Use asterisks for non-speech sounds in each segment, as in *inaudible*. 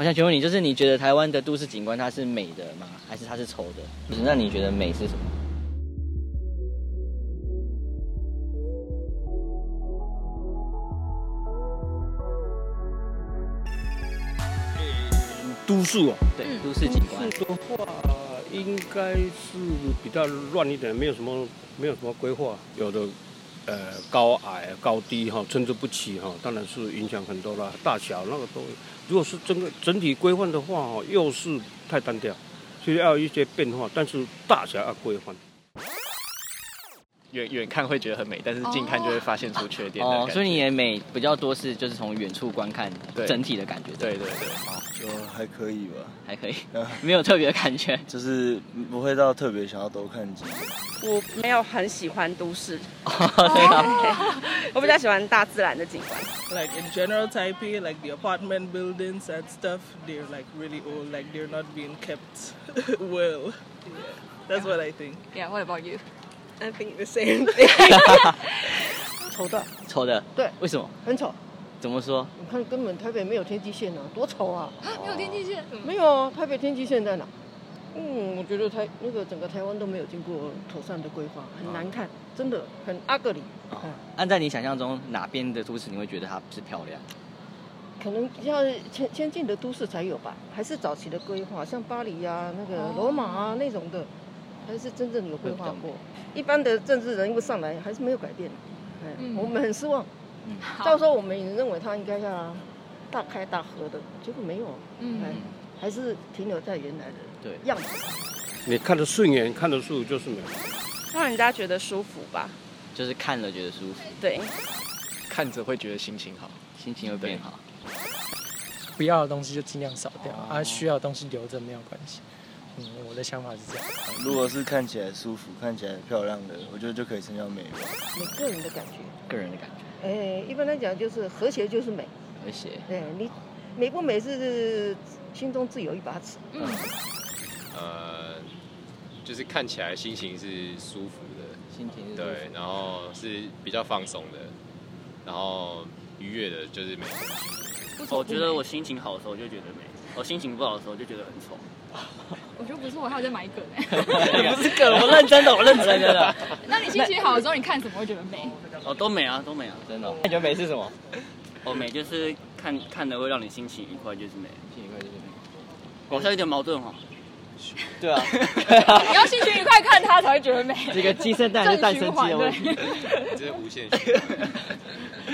我想请问你，就是你觉得台湾的都市景观它是美的吗？还是它是丑的？就是那你觉得美是什么？都市哦，对，都市景观。都市的话，应该是比较乱一点，没有什么，没有什么规划，有的。呃，高矮高低哈，参差不齐哈，当然是影响很多了。大小那个都，如果是整个整体规范的话哈，又是太单调，所以要一些变化。但是大小要规范。远远看会觉得很美，但是近看就会发现出缺点。哦，所以你也美比较多是就是从远处观看整体的感觉。对对对，就还可以吧，还可以，没有特别的感觉，就是不会到特别想要多看几眼。我没有很喜欢都市，对啊，我比较喜欢大自然的景观。Like in general Taipei, like the apartment buildings and stuff, they're like really old, like they're not being kept well. That's what I think. Yeah, what about you? I think the same thing. *laughs* 丑的，丑的，对，为什么？很丑。怎么说？你看，根本台北没有天际线啊，多丑啊！*gasps* 没有天际线？没有啊，台北天际线在哪？嗯，我觉得台那个整个台湾都没有经过妥善的规划，很难看，真的很阿格里。按在你想象中，哪边的都市你会觉得它不是漂亮？可能要先先进的都市才有吧，还是早期的规划，像巴黎啊、那个罗马啊那种的。还是真正有规划过，一般的政治人物上来还是没有改变，嗯，我们很失望。嗯，照说我们也认为他应该要大开大合的，结果没有，嗯，还是停留在原来的样子。你看得顺眼，看得顺就是美，让人家觉得舒服吧，就是看了觉得舒服，对，看着会觉得心情好，心情会变好。不要的东西就尽量少掉，啊，需要的东西留着没有关系。嗯，我的想法是这样。如果是看起来舒服、看起来漂亮的，我觉得就可以称叫美吧。你个人的感觉，个人的感觉。哎、欸，一般来讲就是和谐就是美。和谐。对，你美不美是心中自有一把尺。嗯。呃，就是看起来心情是舒服的，心情是对，然后是比较放松的，然后愉悦的，就是美。我觉得我心情好的时候就觉得美，我心情不好的时候就觉得很丑。*laughs* 我觉得不是，我还有在买梗哎。*laughs* 不是梗，我认真的，我认真的。*laughs* 那你心情好的时候，你看什么会觉得美？哦，都美啊，都美啊，真的。那你觉得美是什么？哦，美就是看看的会让你心情愉快，就是美。心情愉快就是美。好像有点矛盾哈。对啊。你要心情愉快看它才会觉得美。这个鸡生蛋是蛋生鸡的问题。这是无限循环。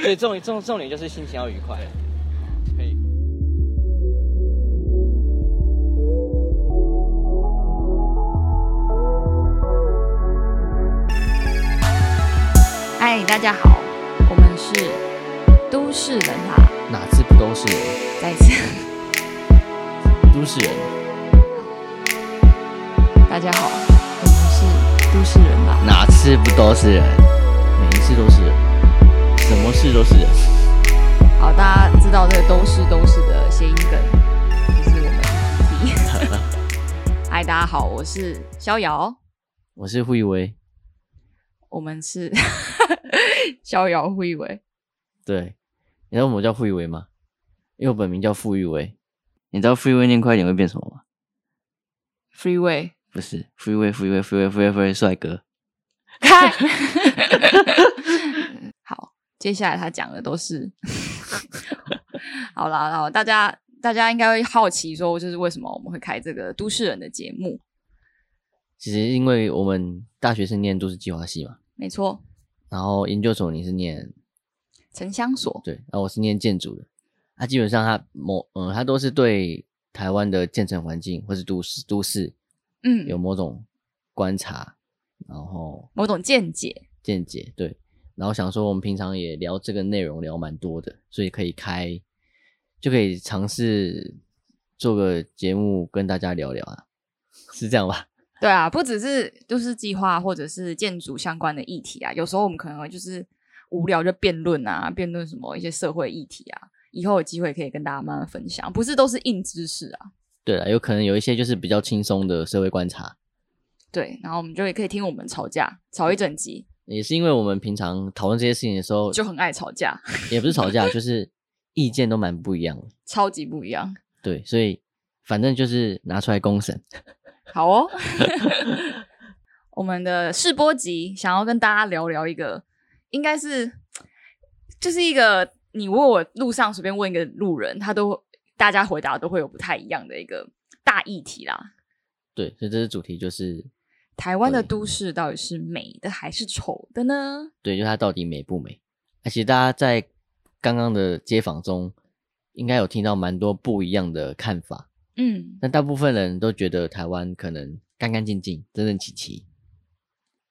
对，重重重点就是心情要愉快。嗨，大家好，我们是都市人啦。哪次不都是人？再一次，*laughs* 都市人。大家好，我们是都市人吧。哪次不都是人？每一次都是人，什么事都是人。好，大家知道这个都是都是的谐音梗，就是我们。*laughs* 嗨，大家好，我是逍遥，我是慧威，我们是。*laughs* 逍遥傅育维，对，你知道我叫傅育维吗？因为我本名叫傅玉维。你知道傅玉维念快一点会变什么吗？Freeway 不是，Freeway，Freeway，Freeway，Freeway，帅哥。开，*laughs* 好，接下来他讲的都是，*laughs* 好啦，然后大家大家应该会好奇说，就是为什么我们会开这个都市人的节目？其实因为我们大学是念都市计划系嘛，没错。然后研究所你是念城乡所，对，然后我是念建筑的。他、啊、基本上他某嗯，他都是对台湾的建成环境或是都市都市，嗯，有某种观察，然后某种见解见解对。然后想说我们平常也聊这个内容聊蛮多的，所以可以开就可以尝试做个节目跟大家聊聊啊，是这样吧？对啊，不只是都是计划或者是建筑相关的议题啊，有时候我们可能会就是无聊就辩论啊，辩论什么一些社会议题啊，以后有机会可以跟大家慢慢分享，不是都是硬知识啊。对啊，有可能有一些就是比较轻松的社会观察。对，然后我们就也可以听我们吵架，吵一整集。也是因为我们平常讨论这些事情的时候就很爱吵架，也不是吵架，就是 *laughs* 意见都蛮不一样的，超级不一样。对，所以反正就是拿出来公审。好哦，*laughs* 我们的试播集想要跟大家聊聊一个，应该是就是一个你问我路上随便问一个路人，他都大家回答都会有不太一样的一个大议题啦。对，所以这次主题就是台湾的都市到底是美的还是丑的呢？对，就它到底美不美？而且大家在刚刚的街访中，应该有听到蛮多不一样的看法。嗯，但大部分人都觉得台湾可能干干净净、整整齐齐，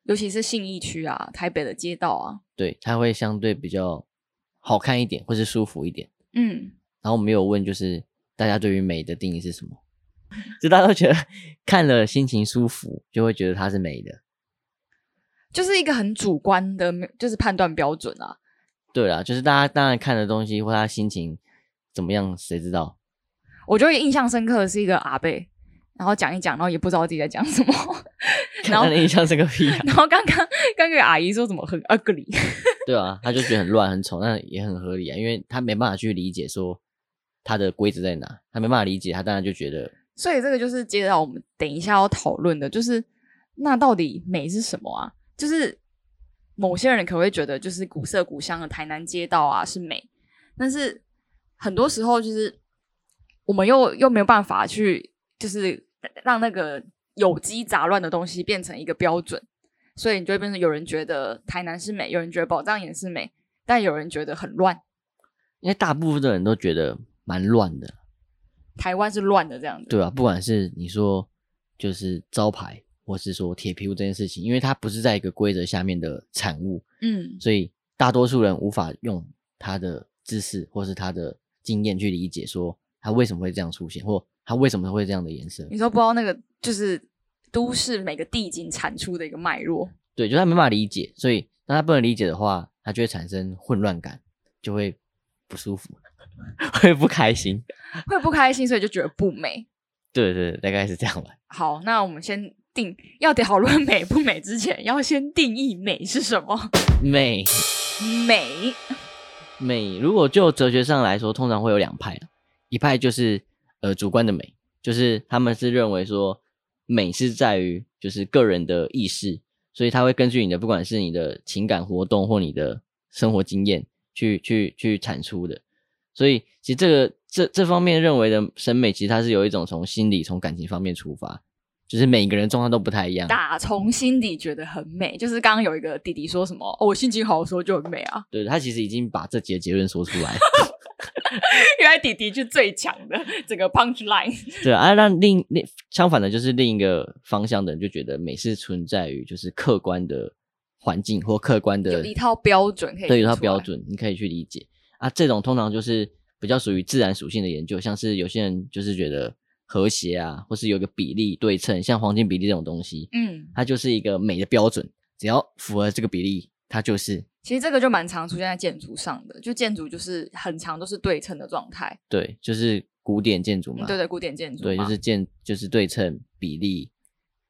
尤其是信义区啊、台北的街道啊，对，它会相对比较好看一点，或是舒服一点。嗯，然后我们有问，就是大家对于美的定义是什么？*laughs* 就大家都觉得看了心情舒服，就会觉得它是美的，就是一个很主观的，就是判断标准啊。对啦，就是大家当然看的东西或他心情怎么样，谁知道？我觉得印象深刻的是一个阿伯，然后讲一讲，然后也不知道自己在讲什么。*laughs* 然后印象深刻屁啊！然后刚刚刚跟阿姨说怎么很 ugly，*laughs* 对啊，他就觉得很乱很丑，那也很合理啊，因为他没办法去理解说他的规则在哪，他没办法理解，他当然就觉得。所以这个就是接到我们等一下要讨论的，就是那到底美是什么啊？就是某些人可能会觉得，就是古色古香的台南街道啊是美，但是很多时候就是。我们又又没有办法去，就是让那个有机杂乱的东西变成一个标准，所以你就会变成有人觉得台南是美，有人觉得宝藏岩是美，但有人觉得很乱，因为大部分的人都觉得蛮乱的。台湾是乱的这样子，对啊，不管是你说就是招牌，或是说铁皮屋这件事情，因为它不是在一个规则下面的产物，嗯，所以大多数人无法用他的知识或是他的经验去理解说。它为什么会这样出现，或它为什么会这样的颜色？你说不知道那个就是都市每个地景产出的一个脉络。对，就他没办法理解，所以当他不能理解的话，他就会产生混乱感，就会不舒服，*laughs* 会不开心，会不开心，所以就觉得不美。对对，大概是这样吧。好，那我们先定要讨论美不美之前，要先定义美是什么？美，美，美。如果就哲学上来说，通常会有两派。一派就是呃主观的美，就是他们是认为说美是在于就是个人的意识，所以他会根据你的不管是你的情感活动或你的生活经验去去去产出的。所以其实这个这这方面认为的审美，其实它是有一种从心理从感情方面出发，就是每个人状况都不太一样。打从心底觉得很美，就是刚刚有一个弟弟说什么哦，我心情好的时候就很美啊。对，他其实已经把这几个结论说出来了。*laughs* *laughs* 原来弟弟是最强的 *laughs* 这个 punch line。*laughs* 对啊，那另另相反的，就是另一个方向的人就觉得美是存在于就是客观的环境或客观的有一套标准可以，对，有一套标准你可以去理解啊。这种通常就是比较属于自然属性的研究，像是有些人就是觉得和谐啊，或是有个比例对称，像黄金比例这种东西，嗯，它就是一个美的标准，只要符合这个比例，它就是。其实这个就蛮常出现在建筑上的，就建筑就是很长都是对称的状态。对，就是古典建筑嘛。嗯、对对，古典建筑。对，就是建就是对称比例，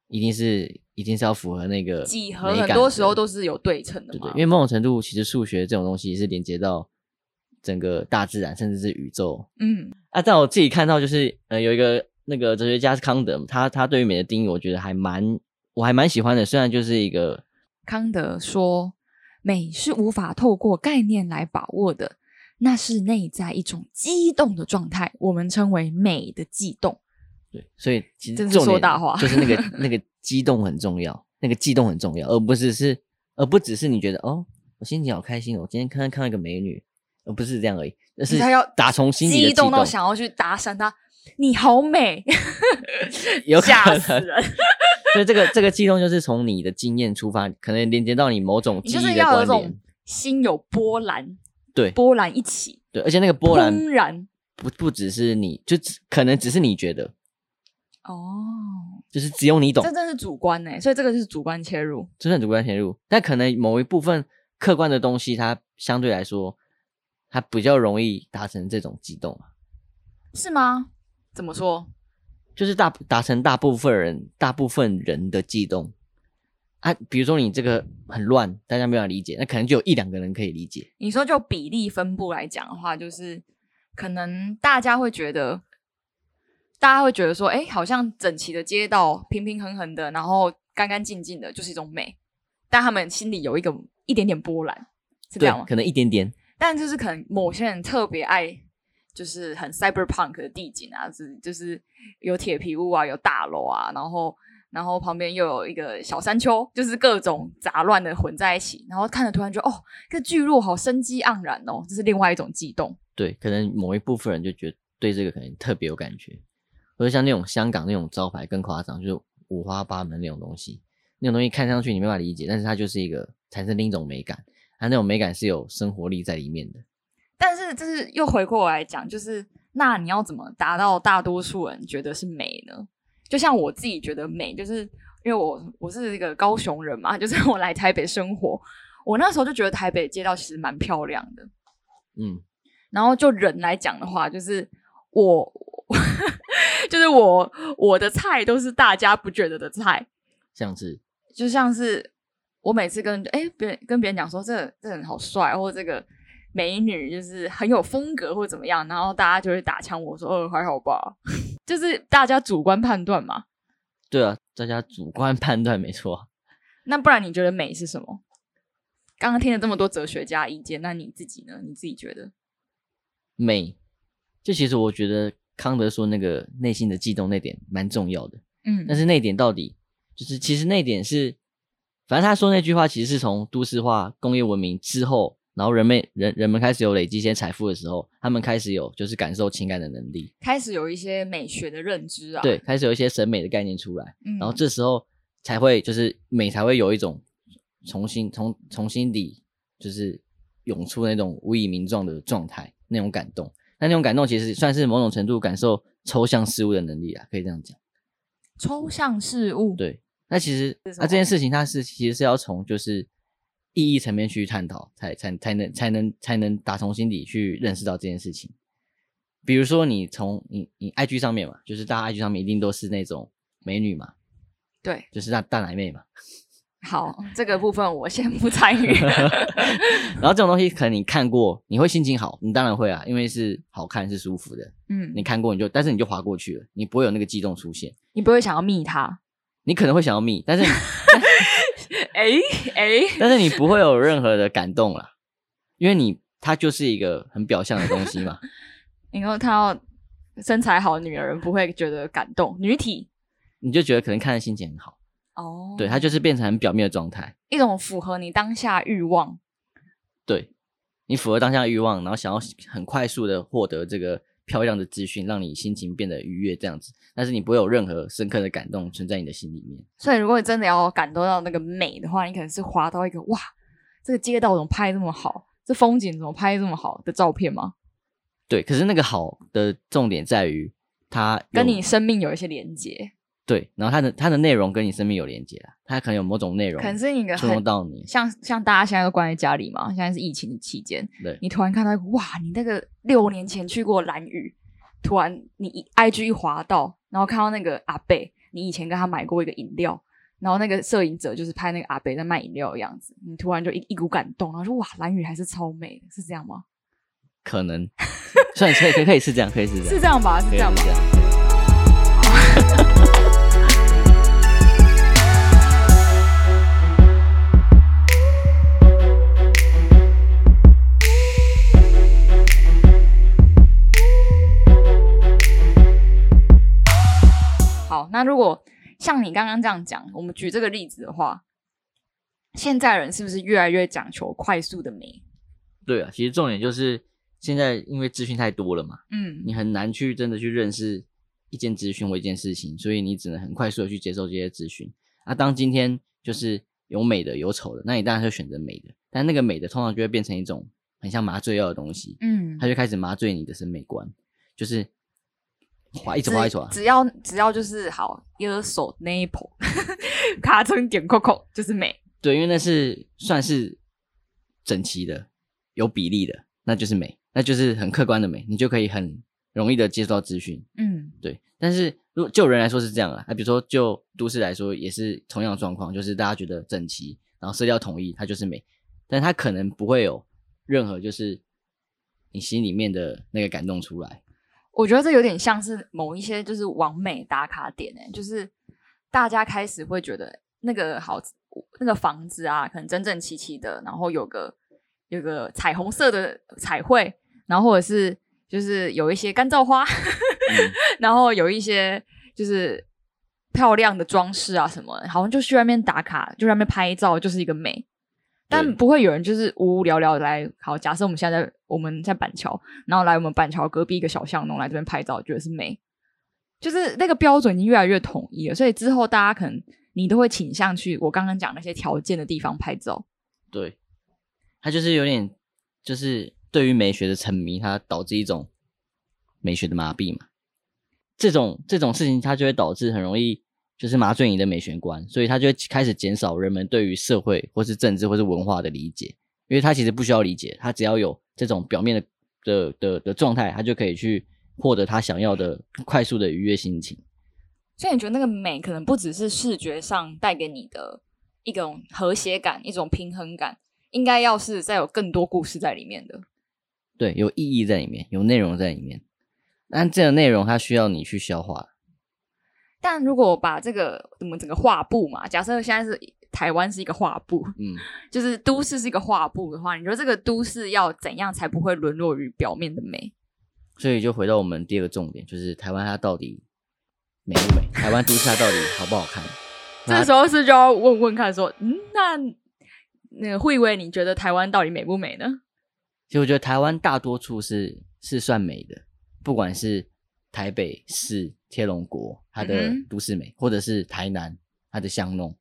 一定是一定是要符合那个几何，很多时候都是有对称的嘛。对对，因为某种程度，其实数学这种东西是连接到整个大自然，甚至是宇宙。嗯。啊，但我自己看到，就是呃，有一个那个哲学家是康德，他他对于美的定义，我觉得还蛮我还蛮喜欢的。虽然就是一个康德说。美是无法透过概念来把握的，那是内在一种激动的状态，我们称为美的悸动。对，所以其实真是说大话，就是那个那个激动很重要，那个激动很重要，而不是是，而不只是你觉得哦，我心情好开心哦，我今天看看看到一个美女，而不是这样而已，而是他要打从心里激动到想要去搭讪她，你好美，*laughs* 有吓死人。所以这个这个悸动就是从你的经验出发，可能连接到你某种记忆的关联。你就是要有种心有波澜，对，波澜一起，对，而且那个波澜突然不不只是你，就只可能只是你觉得，哦，就是只有你懂，这真是主观呢，所以这个是主观切入，真的主观切入，但可能某一部分客观的东西，它相对来说，它比较容易达成这种激动啊，是吗？怎么说？就是大达成大部分人大部分人的悸动啊，比如说你这个很乱，大家没法理解，那可能就有一两个人可以理解。你说就比例分布来讲的话，就是可能大家会觉得大家会觉得说，哎，好像整齐的街道，平平衡衡的，然后干干净净的，就是一种美。但他们心里有一个一点点波澜，是这样吗？可能一点点。但就是可能某些人特别爱，就是很 cyberpunk 的地景啊，是就是有铁皮屋啊，有大楼啊，然后然后旁边又有一个小山丘，就是各种杂乱的混在一起，然后看着突然觉得哦，这个巨鹿好生机盎然哦，这是另外一种悸动。对，可能某一部分人就觉得对这个可能特别有感觉，或者像那种香港那种招牌更夸张，就是五花八门那种东西，那种东西看上去你没法理解，但是它就是一个产生另一种美感，它那种美感是有生活力在里面的。但是就是又回过来讲，就是那你要怎么达到大多数人觉得是美呢？就像我自己觉得美，就是因为我我是一个高雄人嘛，*laughs* 就是我来台北生活，我那时候就觉得台北街道其实蛮漂亮的，嗯。然后就人来讲的话，就是我，*laughs* 就是我，我的菜都是大家不觉得的菜，像是，就像是我每次跟哎别人跟别人讲说这个、这个人好帅，或者这个美女就是很有风格，或者怎么样，然后大家就会打枪我说，呃还好吧，就是大家主观判断嘛。对啊，大家主观判断没错。*laughs* 那不然你觉得美是什么？刚刚听了这么多哲学家意见，那你自己呢？你自己觉得？美，就其实我觉得康德说那个内心的悸动那点蛮重要的，嗯，但是那点到底就是其实那点是，反正他说那句话其实是从都市化、工业文明之后，然后人们人人们开始有累积一些财富的时候，他们开始有就是感受情感的能力，开始有一些美学的认知啊，对，开始有一些审美的概念出来，嗯，然后这时候才会就是美才会有一种重新从从心底就是涌出那种无以名状的状态。那种感动，那那种感动其实算是某种程度感受抽象事物的能力啊，可以这样讲。抽象事物，对。那其实那、啊、这件事情，它是其实是要从就是意义层面去探讨，才才才能才能才能打从心底去认识到这件事情。比如说你，你从你你 IG 上面嘛，就是大家 IG 上面一定都是那种美女嘛，对，就是大大奶妹嘛。好，这个部分我先不参与。*laughs* *laughs* 然后这种东西可能你看过，你会心情好，你当然会啊，因为是好看是舒服的。嗯，你看过你就，但是你就划过去了，你不会有那个激动出现，你不会想要密他，你可能会想要密，但是，*laughs* 哎哎，*laughs* 但是你不会有任何的感动啦，因为你它就是一个很表象的东西嘛。*laughs* 你说他要身材好的女人不会觉得感动，女体你就觉得可能看的心情很好。哦、oh，对，它就是变成很表面的状态，一种符合你当下欲望。对，你符合当下欲望，然后想要很快速的获得这个漂亮的资讯，让你心情变得愉悦，这样子。但是你不会有任何深刻的感动存在你的心里面。所以，如果你真的要感动到那个美的话，你可能是滑到一个哇，这个街道怎么拍这么好，这风景怎么拍这么好的照片吗？对，可是那个好的重点在于它跟你生命有一些连接。对，然后它的它的内容跟你生命有连接啊，它可能有某种内容，可能是一个触动到你，像像大家现在都关在家里嘛，现在是疫情的期间，对，你突然看到哇，你那个六年前去过蓝屿，突然你一 IG 一滑到，然后看到那个阿贝，你以前跟他买过一个饮料，然后那个摄影者就是拍那个阿贝在卖饮料的样子，你突然就一一股感动，然后说哇，蓝屿还是超美的，是这样吗？可能，*laughs* 算可以可以可以是这样，可以是这样，是这样吧，是这样吧。好，那如果像你刚刚这样讲，我们举这个例子的话，现在人是不是越来越讲求快速的美？对啊，其实重点就是现在因为资讯太多了嘛，嗯，你很难去真的去认识一件资讯或一件事情，所以你只能很快速的去接受这些资讯。啊，当今天就是有美的有丑的，那你当然会选择美的，但那个美的通常就会变成一种很像麻醉药的东西，嗯，它就开始麻醉你的审美观，就是。滑一直划一直滑，只要只要就是好，*laughs* 右手 nipple 卡成点扣扣就是美。对，因为那是算是整齐的、有比例的，那就是美，那就是很客观的美，你就可以很容易的接受到资讯。嗯，对。但是如果就人来说是这样啊，那比如说就都市来说也是同样的状况，就是大家觉得整齐，然后色调统一，它就是美，但它可能不会有任何就是你心里面的那个感动出来。我觉得这有点像是某一些就是完美打卡点诶，就是大家开始会觉得那个好那个房子啊，可能整整齐齐的，然后有个有个彩虹色的彩绘，然后或者是就是有一些干燥花，嗯、*laughs* 然后有一些就是漂亮的装饰啊什么，好像就去外面打卡，就在外面拍照，就是一个美。但不会有人就是无无聊聊的来。好，假设我们现在在我们在板桥，然后来我们板桥隔壁一个小巷弄来这边拍照，觉得是美，就是那个标准已经越来越统一了。所以之后大家可能你都会倾向去我刚刚讲那些条件的地方拍照。对，他就是有点就是对于美学的沉迷，它导致一种美学的麻痹嘛。这种这种事情，它就会导致很容易。就是麻醉你的美学观，所以他就会开始减少人们对于社会或是政治或是文化的理解，因为他其实不需要理解，他只要有这种表面的的的的状态，他就可以去获得他想要的快速的愉悦心情。所以你觉得那个美可能不只是视觉上带给你的一种和谐感、一种平衡感，应该要是再有更多故事在里面的。对，有意义在里面，有内容在里面，但这个内容它需要你去消化。但如果把这个我们整个画布嘛，假设现在是台湾是一个画布，嗯，*laughs* 就是都市是一个画布的话，你觉得这个都市要怎样才不会沦落于表面的美？所以就回到我们第二个重点，就是台湾它到底美不美？台湾都市它到底好不好看？*laughs* 这时候是就要问问看说，嗯，那那个慧威，你觉得台湾到底美不美呢？其实我觉得台湾大多数是是算美的，不管是。台北市天龙国，它的都市美，嗯、或者是台南它的巷弄，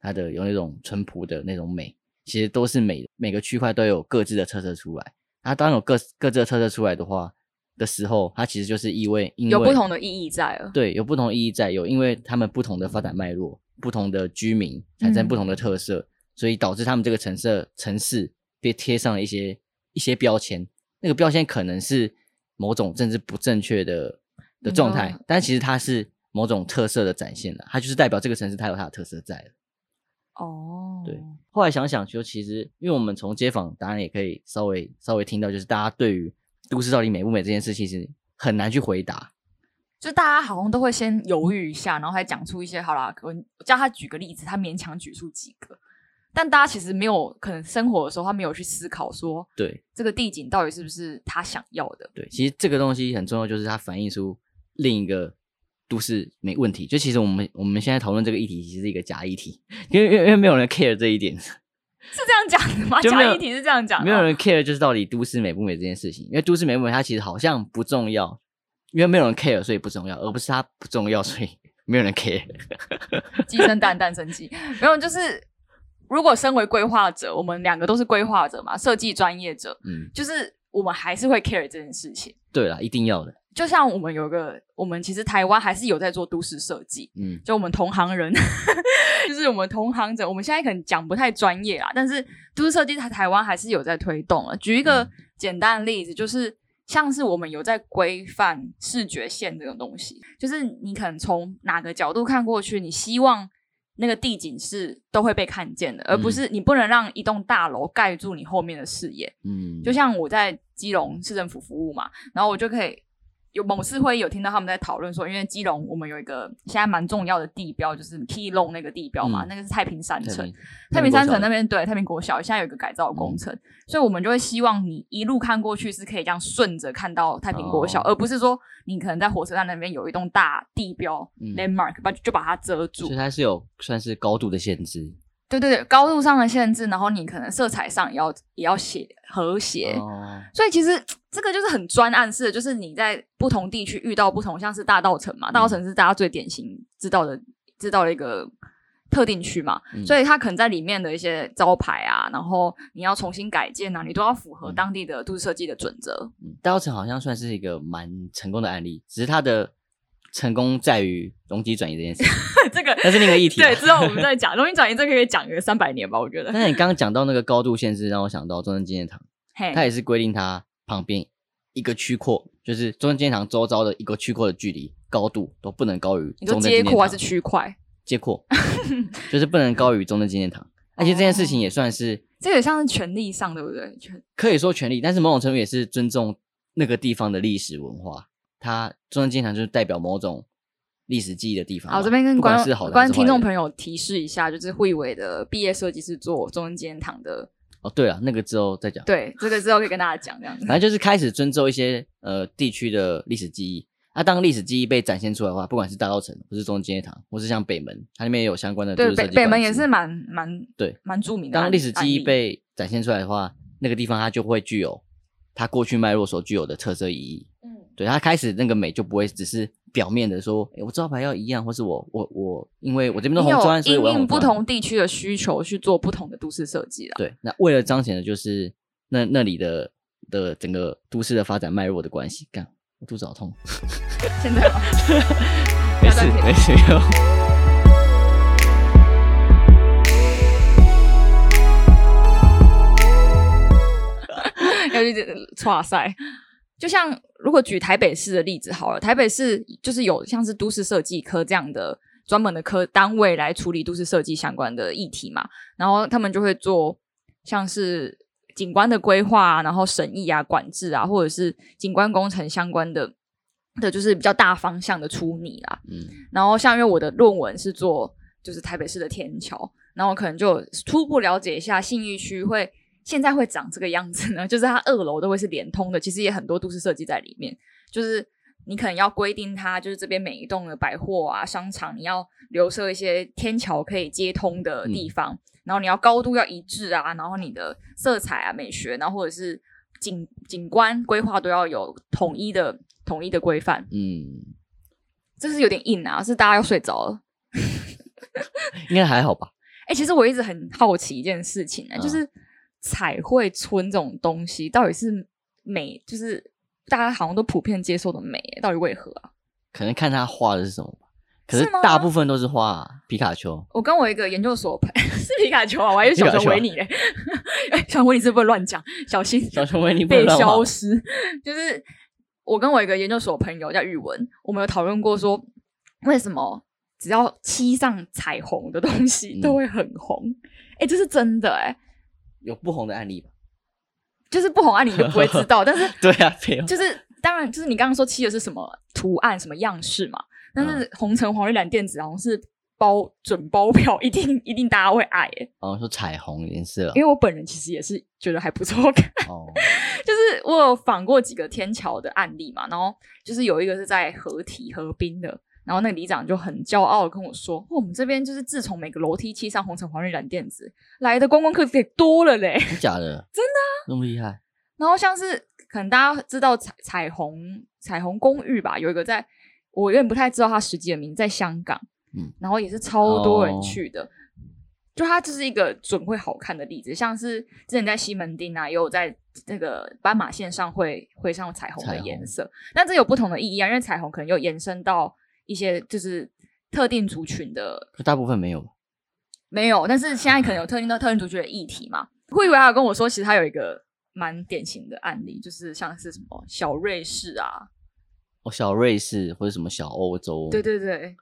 它的有那种淳朴的那种美，其实都是美的。每个区块都有各自的特色出来。它当有各各自的特色出来的话的时候，它其实就是意味，因为有不同的意义在了。对，有不同的意义在，有因为他们不同的发展脉络，不同的居民产生不同的特色，嗯、所以导致他们这个城市城市被贴上了一些一些标签。那个标签可能是某种政治不正确的。的状态，嗯、但其实它是某种特色的展现了，它就是代表这个城市它有它的特色在了。哦，对。后来想想，就其实，因为我们从街访，当然也可以稍微稍微听到，就是大家对于都市到底美不美这件事，其实很难去回答。就大家好像都会先犹豫一下，然后还讲出一些好啦，我叫他举个例子，他勉强举出几个。但大家其实没有可能生活的时候，他没有去思考说，对这个地景到底是不是他想要的？对，其实这个东西很重要，就是它反映出。另一个都市没问题，就其实我们我们现在讨论这个议题，其实是一个假议题，因为因为因为没有人 care 这一点，*laughs* 是这样讲的吗？假议题是这样讲，没有人 care 就是到底都市美不美这件事情，因为都市美不美它其实好像不重要，因为没有人 care 所以不重要，而不是它不重要所以 *laughs* 没有人 care。*laughs* 鸡生蛋，蛋生鸡，没有就是如果身为规划者，我们两个都是规划者嘛，设计专业者，嗯，就是我们还是会 care 这件事情。对啦，一定要的。就像我们有个，我们其实台湾还是有在做都市设计，嗯，就我们同行人，*laughs* 就是我们同行者，我们现在可能讲不太专业啊，但是都市设计在台湾还是有在推动了。举一个简单的例子，就是像是我们有在规范视觉线这种东西，就是你可能从哪个角度看过去，你希望那个地景是都会被看见的，而不是你不能让一栋大楼盖住你后面的视野。嗯，就像我在基隆市政府服务嘛，然后我就可以。有某次会议有听到他们在讨论说，因为基隆我们有一个现在蛮重要的地标，就是 Key Long 那个地标嘛，嗯、那个是太平山城。太平山城那边对太平国小现在有一个改造工程，嗯、所以我们就会希望你一路看过去是可以这样顺着看到太平国小，哦、而不是说你可能在火车站那边有一栋大地标、嗯、landmark，把就把它遮住。所以它是有算是高度的限制。对对对，高度上的限制，然后你可能色彩上也要也要写和谐，哦、所以其实这个就是很专案式的，就是你在不同地区遇到不同，像是大道城嘛，大道城是大家最典型知道的知道的一个特定区嘛，嗯、所以它可能在里面的一些招牌啊，然后你要重新改建啊，你都要符合当地的都市设计的准则。嗯、大道城好像算是一个蛮成功的案例，只是它的。成功在于容积转移这件事，*laughs* 这个那是另一个议题。对，之后我们再讲容积转移，这个可以讲个三百年吧，我觉得。但是你刚刚讲到那个高度限制，让我想到中正纪念堂，嘿它也是规定它旁边一个区廓，就是中正纪念堂周遭的一个区廓的距离高度都不能高于中正纪念堂。街廓还是区块？街廓，*laughs* 就是不能高于中正纪念堂。而且这件事情也算是，哦、这也像是权利上，对不对？可以说权利，但是某种程度也是尊重那个地方的历史文化。它中正纪念堂就是代表某种历史记忆的地方。好，这边跟观众、观听众朋友提示一下，就是慧伟的毕业设计是做中正纪念堂的。哦，对了，那个之后再讲。对，这个之后可以跟大家讲这样子。反正就是开始尊重一些呃地区的历史记忆。那、啊、当历史记忆被展现出来的话，不管是大稻城，或是中正纪念堂，或是像北门，它里面也有相关的。对，北北门也是蛮蛮对蛮著名的。当历史记忆被展现出来的话，那个地方它就会具有它过去脉络所具有的特色意义。嗯，对，他开始那个美就不会只是表面的说，诶我招牌要一样，或是我我我，因为我这边都红砖，所以我应不同地区的需求去做不同的都市设计了。对，那为了彰显的就是那那里的的整个都市的发展脉络的关系，干。我肚子好痛，现在吗？*laughs* 没事没事哟。*laughs* 要去哇塞，就像如果举台北市的例子好了，台北市就是有像是都市设计科这样的专门的科单位来处理都市设计相关的议题嘛，然后他们就会做像是。景观的规划啊，然后审议啊、管制啊，或者是景观工程相关的的，就是比较大方向的处理啦。嗯，然后像因为我的论文是做就是台北市的天桥，然后我可能就初步了解一下信义区会现在会长这个样子呢，*laughs* 就是它二楼都会是连通的，其实也很多都市设计在里面，就是你可能要规定它，就是这边每一栋的百货啊、商场，你要留设一些天桥可以接通的地方。嗯然后你要高度要一致啊，然后你的色彩啊、美学，然后或者是景景观规划都要有统一的统一的规范。嗯，这是有点硬啊，是大家要睡着了？应该还好吧？哎、欸，其实我一直很好奇一件事情呢、啊，就是彩绘村这种东西到底是美，就是大家好像都普遍接受的美，到底为何啊？可能看他画的是什么吧。可是大部分都是画皮卡丘。我跟我一个研究所朋友 *laughs* 是皮卡丘啊，我还以为小熊维尼嘞。*laughs* 小熊维尼是不是乱讲？小心小熊维尼被消失。就是我跟我一个研究所朋友叫宇文，我们有讨论过说，为什么只要漆上彩虹的东西都会很红？哎、嗯欸，这是真的哎、欸。有不红的案例吧？就是不红案例你就不会知道，但是 *laughs* 对啊，就是当然就是你刚刚说漆的是什么图案、什么样式嘛。但是红橙黄绿蓝靛紫好像是包准包票，一定一定大家会爱诶。哦，说彩虹颜色，因为我本人其实也是觉得还不错看。哦，*laughs* 就是我有访过几个天桥的案例嘛，然后就是有一个是在合体合滨的，然后那个里长就很骄傲的跟我说：“哦，我们这边就是自从每个楼梯漆上红橙黄绿蓝靛紫，来的观光客给多了嘞。”真假的？真的啊，那么厉害。然后像是可能大家知道彩彩虹彩虹公寓吧，有一个在。我有点不太知道它实际的名字，在香港，嗯，然后也是超多人去的，哦、就它就是一个准会好看的例子，像是之前在西门町啊，也有在那个斑马线上会会上彩虹的颜色，但这有不同的意义啊，因为彩虹可能又延伸到一些就是特定族群的，大部分没有，没有，但是现在可能有特定到特定族群的议题嘛，会以为他有跟我说，其实他有一个蛮典型的案例，就是像是什么小瑞士啊。哦，小瑞士或者什么小欧洲，对对对，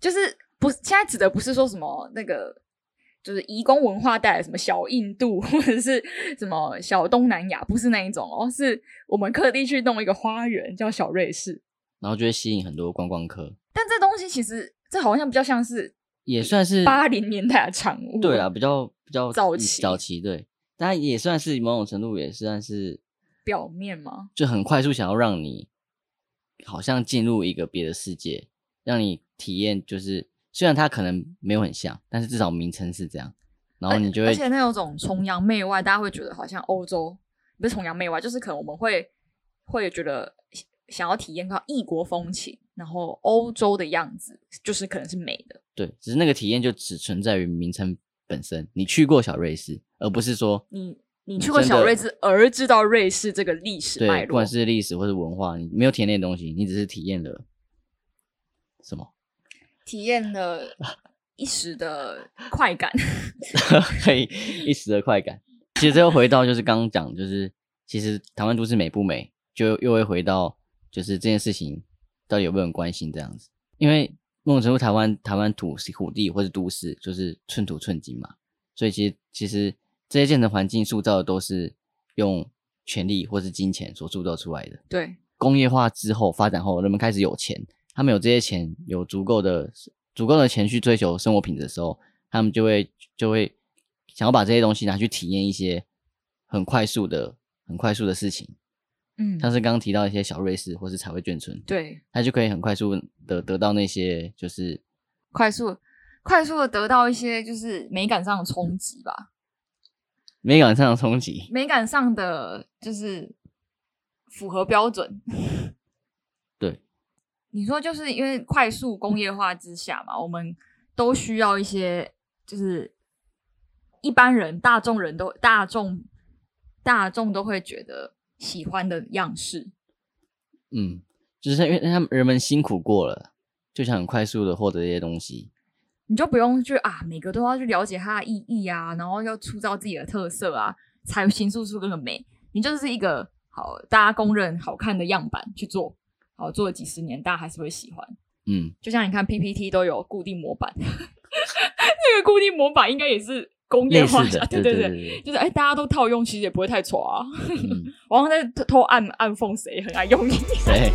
就是不现在指的不是说什么那个，就是移工文化带来什么小印度或者是什么小东南亚，不是那一种哦，是我们特地去弄一个花园叫小瑞士，然后就会吸引很多观光客。但这东西其实这好像比较像是也算是八零年代的产物，对啊，比较比较早期早期对，但也算是某种程度也算是表面嘛？就很快速想要让你。好像进入一个别的世界，让你体验。就是虽然它可能没有很像，但是至少名称是这样。然后你就会，而且那有种崇洋媚外，大家会觉得好像欧洲不是崇洋媚外，就是可能我们会会觉得想要体验到异国风情，然后欧洲的样子就是可能是美的。对，只是那个体验就只存在于名称本身。你去过小瑞士，而不是说你。你去过小瑞士，而知道瑞士这个历史脉络，对，不管是历史或是文化，你没有体验那东西，你只是体验了什么？体验了一时的快感，*laughs* 可以一时的快感。其实最后回到就是刚刚讲，就是其实台湾都市美不美，就又会回到就是这件事情到底有没有人关心这样子？因为某种程度台湾台湾土土地或是都市就是寸土寸金嘛，所以其实其实。这些建成环境塑造的都是用权力或是金钱所塑造出来的。对，工业化之后发展后，人们开始有钱，他们有这些钱，有足够的足够的钱去追求生活品质的时候，他们就会就会想要把这些东西拿去体验一些很快速的、很快速的事情。嗯，像是刚刚提到一些小瑞士或是彩绘眷村，对，他就可以很快速的得到那些就是快速快速的得到一些就是美感上的冲击吧。美感上的冲击，美感上的就是符合标准。*laughs* 对，你说就是因为快速工业化之下嘛，我们都需要一些就是一般人、大众人都大众大众都会觉得喜欢的样式。嗯，就是因为他们人们辛苦过了，就想很快速的获得这些东西。你就不用去啊，每个都要去了解它的意义啊，然后要塑造自己的特色啊，才形塑 *laughs* 出这个美。你就是一个好，大家公认好看的样板去做，好做了几十年，大家还是会喜欢。嗯，就像你看 PPT 都有固定模板，*laughs* 那个固定模板应该也是工业化的，对对对，对对对就是哎、欸，大家都套用，其实也不会太错啊。嗯、我好像在偷暗暗讽谁很爱用你，*laughs* 谁？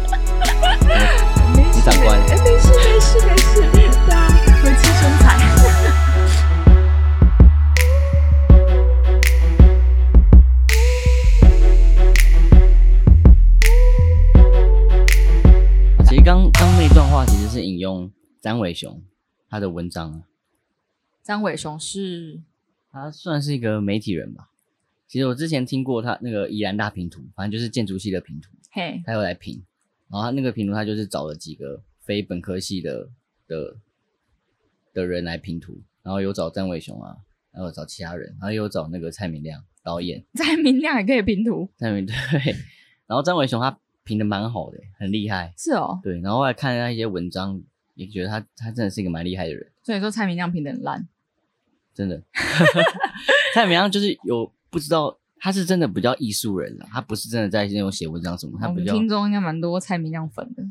你长官？哎，没事没事没事，对啊。和气生财。*laughs* 其实刚刚那段话其实是引用詹伟雄他的文章。詹伟雄是，他算是一个媒体人吧。其实我之前听过他那个宜兰大拼图，反正就是建筑系的拼图，嘿，他又来评。然后他那个评图，他就是找了几个非本科系的的。的人来评图，然后有找詹伟雄啊，然后找其他人，然后有找那个蔡明亮导演。*laughs* 蔡明亮也可以评图，蔡明对。然后詹伟雄他评的蛮好的，很厉害。是哦，对。然后后来看他一些文章，也觉得他他真的是一个蛮厉害的人。所以说蔡明亮评的很烂，真的。*laughs* 蔡明亮就是有不知道，他是真的比较艺术人了，他不是真的在那种写文章什么，他比较。听众应该蛮多蔡明亮粉的。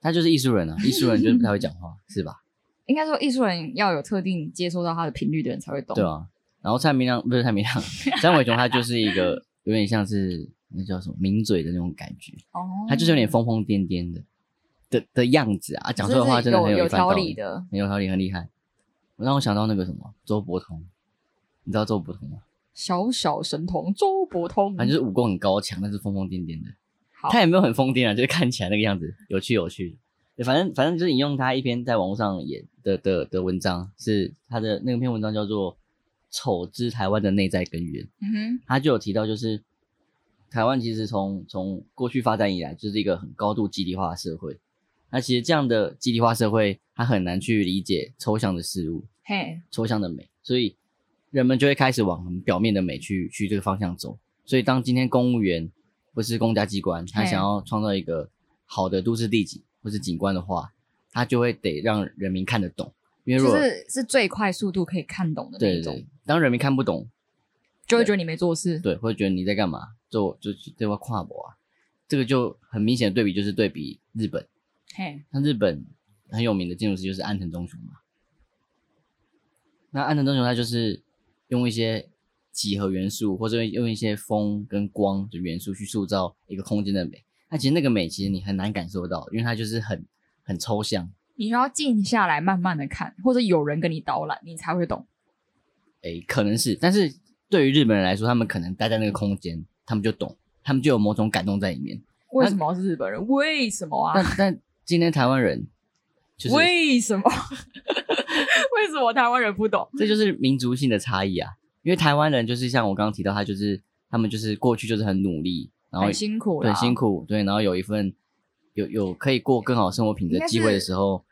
他就是艺术人啊，*laughs* 艺术人就是不太会讲话，是吧？应该说，艺术人要有特定接收到他的频率的人才会懂。对啊，然后蔡明亮不是蔡明亮，*laughs* 张伟雄他就是一个有点像是那叫什么抿嘴的那种感觉。哦。他就是有点疯疯癫癫的的的样子啊，讲出的话真的很有条理的，很有条理，很厉害。让我想到那个什么周伯通，你知道周伯通吗？小小神童周伯通，反正就是武功很高强，但是疯疯癫癫的。他也没有很疯癫啊，就是看起来那个样子有趣有趣。反正反正就是引用他一篇在网络上演的的的文章，是他的那篇文章叫做《丑之台湾的内在根源》。嗯哼，他就有提到，就是台湾其实从从过去发展以来，就是一个很高度集体化的社会。那其实这样的集体化社会，它很难去理解抽象的事物，嘿，抽象的美，所以人们就会开始往很表面的美去去这个方向走。所以当今天公务员或是公家机关，他想要创造一个好的都市地景。或是景观的话，他就会得让人民看得懂，因为如果是是最快速度可以看懂的那种。对对，当人民看不懂，就会觉得你没做事，对，会觉得你在干嘛，就就这块跨博啊，这个就很明显的对比，就是对比日本。嘿，像日本很有名的建筑师就是安藤忠雄嘛，那安藤忠雄他就是用一些几何元素，或者用一些风跟光的元素去塑造一个空间的美。那其实那个美，其实你很难感受到，因为它就是很很抽象。你需要静下来，慢慢的看，或者有人跟你导览，你才会懂。诶，可能是，但是对于日本人来说，他们可能待在那个空间，他们就懂，他们就有某种感动在里面。为什么是日本人？为什么啊？但但今天台湾人，就是为什么？*laughs* 为什么台湾人不懂？这就是民族性的差异啊！因为台湾人就是像我刚刚提到，他就是他们就是过去就是很努力。然后很辛苦，很，辛苦，对，然后有一份有有可以过更好生活品质的机会的时候，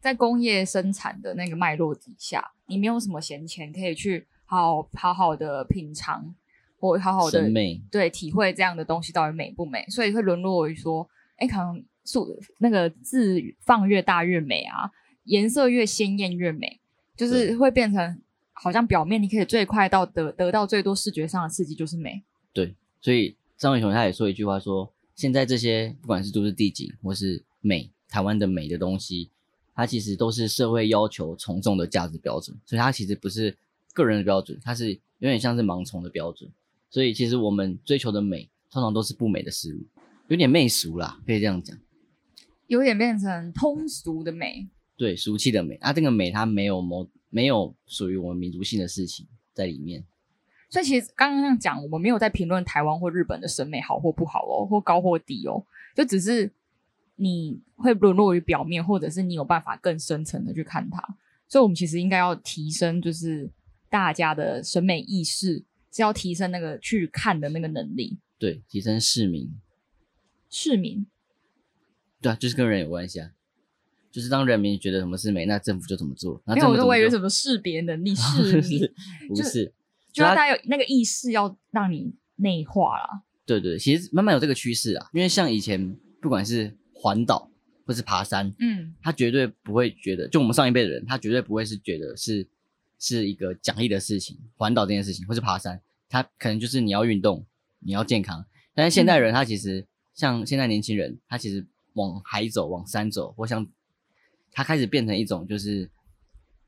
在工业生产的那个脉络底下，你没有什么闲钱可以去好好好的品尝或好好的对，体会这样的东西到底美不美，所以会沦落于说，哎，可能数那个字放越大越美啊，颜色越鲜艳越美，就是会变成好像表面你可以最快到得得到最多视觉上的刺激就是美，对，所以。张伟雄他也说一句话说，说现在这些不管是都市地景或是美，台湾的美的东西，它其实都是社会要求从众的价值标准，所以它其实不是个人的标准，它是有点像是盲从的标准。所以其实我们追求的美，通常都是不美的事物。有点媚俗啦，可以这样讲，有点变成通俗的美。对，俗气的美啊，这个美它没有某没有属于我们民族性的事情在里面。所以其实刚刚那样讲，我们没有在评论台湾或日本的审美好或不好哦，或高或低哦，就只是你会沦落于表面，或者是你有办法更深层的去看它。所以，我们其实应该要提升，就是大家的审美意识，是要提升那个去看的那个能力。对，提升市民。市民。对啊，就是跟人有关系啊。就是当人民觉得什么是美，那政府就怎么做。没有，我都以为什么识别能力，市 *laughs* 民不是，就要大家有那个意识，要让你内化啦。对对，其实慢慢有这个趋势啊。因为像以前，不管是环岛或是爬山，嗯，他绝对不会觉得，就我们上一辈的人，他绝对不会是觉得是是一个奖励的事情。环岛这件事情，或是爬山，他可能就是你要运动，你要健康。但是现代人，他其实、嗯、像现在年轻人，他其实往海走，往山走，我想它开始变成一种，就是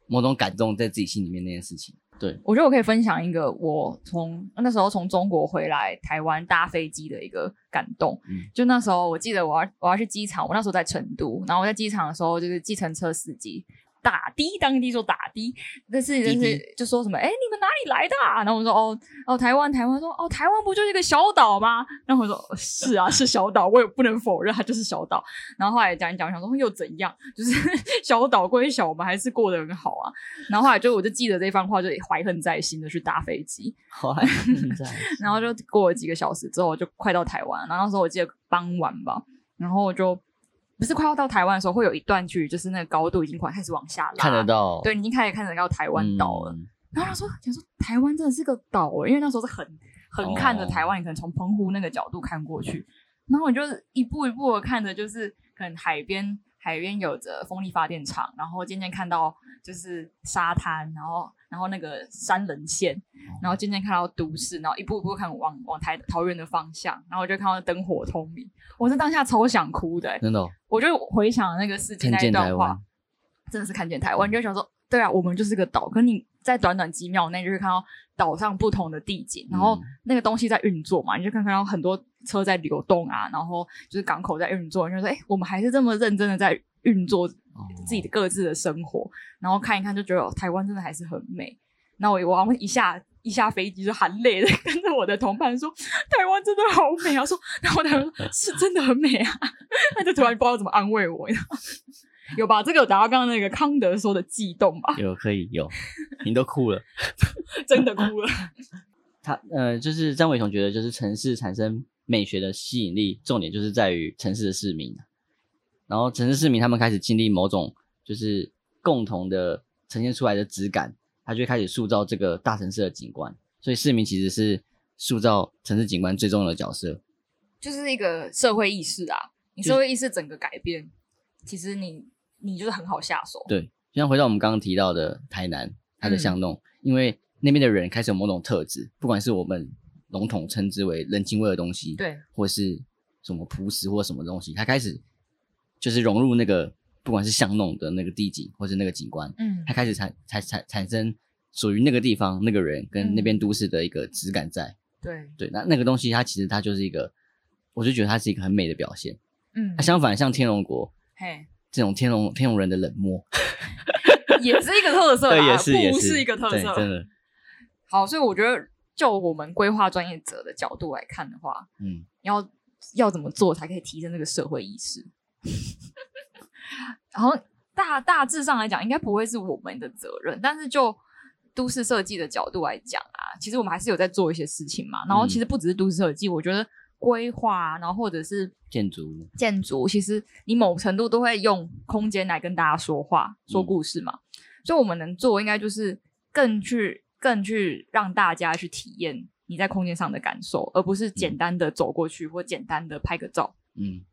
某种感动在自己心里面那件事情。对，我觉得我可以分享一个我从那时候从中国回来台湾搭飞机的一个感动。嗯，就那时候我记得我要我要去机场，我那时候在成都，然后我在机场的时候就是计程车司机。打的，当地说打的，但是就是就说什么，哎、欸，你们哪里来的啊？然后我说，哦哦，台湾，台湾说，哦，台湾不就是一个小岛吗？然后我说，是啊，*laughs* 是小岛，我也不能否认它就是小岛。然后后来讲一讲，想说又怎样？就是 *laughs* 小岛归小，我们还是过得很好啊。然后后来就我就记得这番话，就怀恨在心的去搭飞机。怀恨在心。*laughs* 然后就过了几个小时之后，就快到台湾。然后那时候我记得傍晚吧，然后我就。不是快要到台湾的时候，会有一段距离，就是那个高度已经快开始往下拉，看得到，对，你已经开始看得到台湾岛了。嗯、然后他说：“想说台湾真的是个岛，因为那时候是横横看着台湾，你可能从澎湖那个角度看过去，然后我就是一步一步的看着，就是可能海边海边有着风力发电厂，然后渐渐看到就是沙滩，然后然后那个山棱线，然后渐渐看到都市，然后一步一步看往往台桃园的方向，然后我就看到灯火通明。”我是当下超想哭的、欸，真的、哦。我就回想那个事情那一段话，真的是看见台湾，你就想说，对啊，我们就是个岛。可你在短短几秒内，就会看到岛上不同的地景，然后那个东西在运作嘛，你就看看到很多车在流动啊，然后就是港口在运作，就说，哎、欸，我们还是这么认真的在运作自己的各自的生活，然后看一看就觉得、哦、台湾真的还是很美。那我我一下。一下飞机就含泪的 *laughs* 跟着我的同伴说：“台湾真的好美啊！”说，然后他说：“是真的很美啊。*laughs* ”他就突然不知道怎么安慰我，*laughs* 有吧？这个有达到刚刚那个康德说的悸动吧？有，可以有，你都哭了，真的哭了。他呃，就是张伟雄觉得，就是城市产生美学的吸引力，重点就是在于城市的市民。然后城市市民他们开始经历某种就是共同的呈现出来的质感。他就开始塑造这个大城市的景观，所以市民其实是塑造城市景观最重要的角色，就是一个社会意识啊。你社会意识整个改变，其实你你就是很好下手。对，就像回到我们刚刚提到的台南，它的巷弄，嗯、因为那边的人开始有某种特质，不管是我们笼统称之为人情味的东西，对，或是什么朴实或什么东西，他开始就是融入那个。不管是巷弄的那个地景，或是那个景观，嗯，他开始产产产产生属于那个地方那个人跟那边都市的一个质感在，对对，那那个东西它其实它就是一个，我就觉得它是一个很美的表现，嗯，它相反像天龙国，嘿，这种天龙天龙人的冷漠，也是一个特色，*laughs* 对，也是也是一个特色，真的。好，所以我觉得就我们规划专业者的角度来看的话，嗯，要要怎么做才可以提升这个社会意识？*laughs* 然后大大致上来讲，应该不会是我们的责任。但是就都市设计的角度来讲啊，其实我们还是有在做一些事情嘛。然后其实不只是都市设计，我觉得规划，然后或者是建筑，建筑，其实你某程度都会用空间来跟大家说话、说故事嘛。所以我们能做，应该就是更去、更去让大家去体验你在空间上的感受，而不是简单的走过去或简单的拍个照。嗯，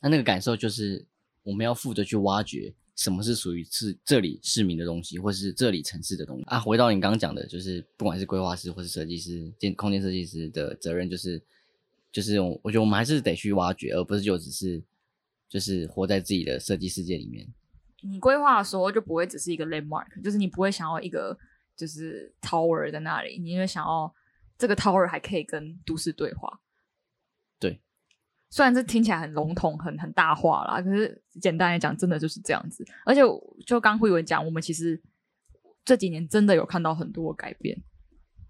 那那个感受就是。我们要负责去挖掘什么是属于是这里市民的东西，或是这里城市的东西啊。回到你刚刚讲的，就是不管是规划师或是设计师、建空间设计师的责任，就是就是我我觉得我们还是得去挖掘，而不是就只是就是活在自己的设计世界里面。你规划的时候就不会只是一个 landmark，就是你不会想要一个就是 tower 在那里，你因为想要这个 tower 还可以跟都市对话。对，虽然这听起来很笼统、很很大话啦，可是简单来讲，真的就是这样子。而且就刚慧文讲，我们其实这几年真的有看到很多改变，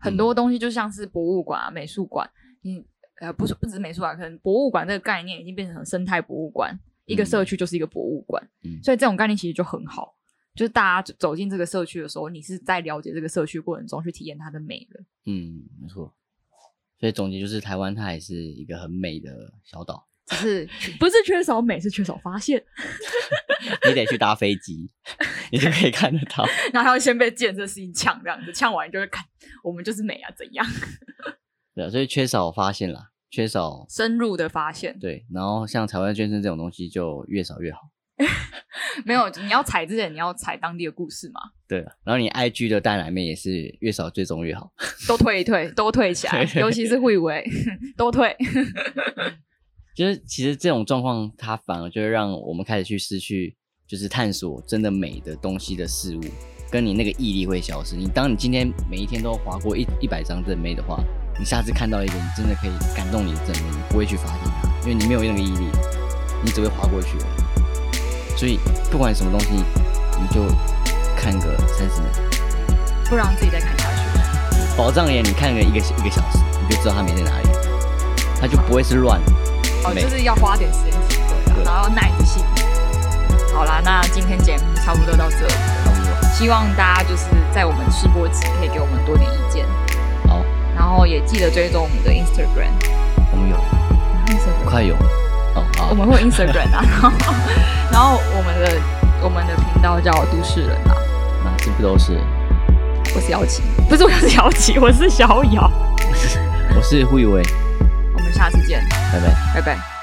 很多东西就像是博物馆啊、美术馆，你呃不是不止美术馆，可能博物馆这个概念已经变成生态博物馆，一个社区就是一个博物馆，嗯，所以这种概念其实就很好。就是大家走进这个社区的时候，你是在了解这个社区过程中去体验它的美的。嗯，没错。所以总结就是，台湾它还是一个很美的小岛，只是不是缺少美，是缺少发现。*laughs* 你得去搭飞机，你就可以看得到。*laughs* 然后要先被建设事情呛这样子，呛完就会看我们就是美啊，怎样？*laughs* 对啊，所以缺少发现啦，缺少深入的发现。对，然后像台湾捐赠这种东西就越少越好。*laughs* 没有，你要踩之前你要踩当地的故事嘛。对，然后你 IG 的大奶妹也是越少追踪越好，*laughs* 都退一退，都退起来，尤其是慧伟，*laughs* 都退。就是其实这种状况，它反而就会让我们开始去失去，就是探索真的美的东西的事物，跟你那个毅力会消失。你当你今天每一天都划过一一百张正妹的话，你下次看到一个你真的可以感动你的正妹，你不会去发现它，因为你没有那个毅力，你只会划过去而已。所以不管什么东西，你就看个三十秒，不让自己再看下去。宝藏岩，你看个一个一个小时，你就知道它美在哪里，它就不会是乱。哦，就是要花点时间体会，然后耐着性。好啦，那今天节目差不多到这里。希望大家就是在我们试播集可以给我们多点意见。好，然后也记得追踪我们的 Instagram。我们有，Instagram 快有了。我们会 Instagram 啊，然后，我们的我们的频道叫都市人啊，那这不都是？我是姚琪，不是我是姚琪，我是小姚，*laughs* 我是胡宇威，我们下次见，拜拜，拜拜。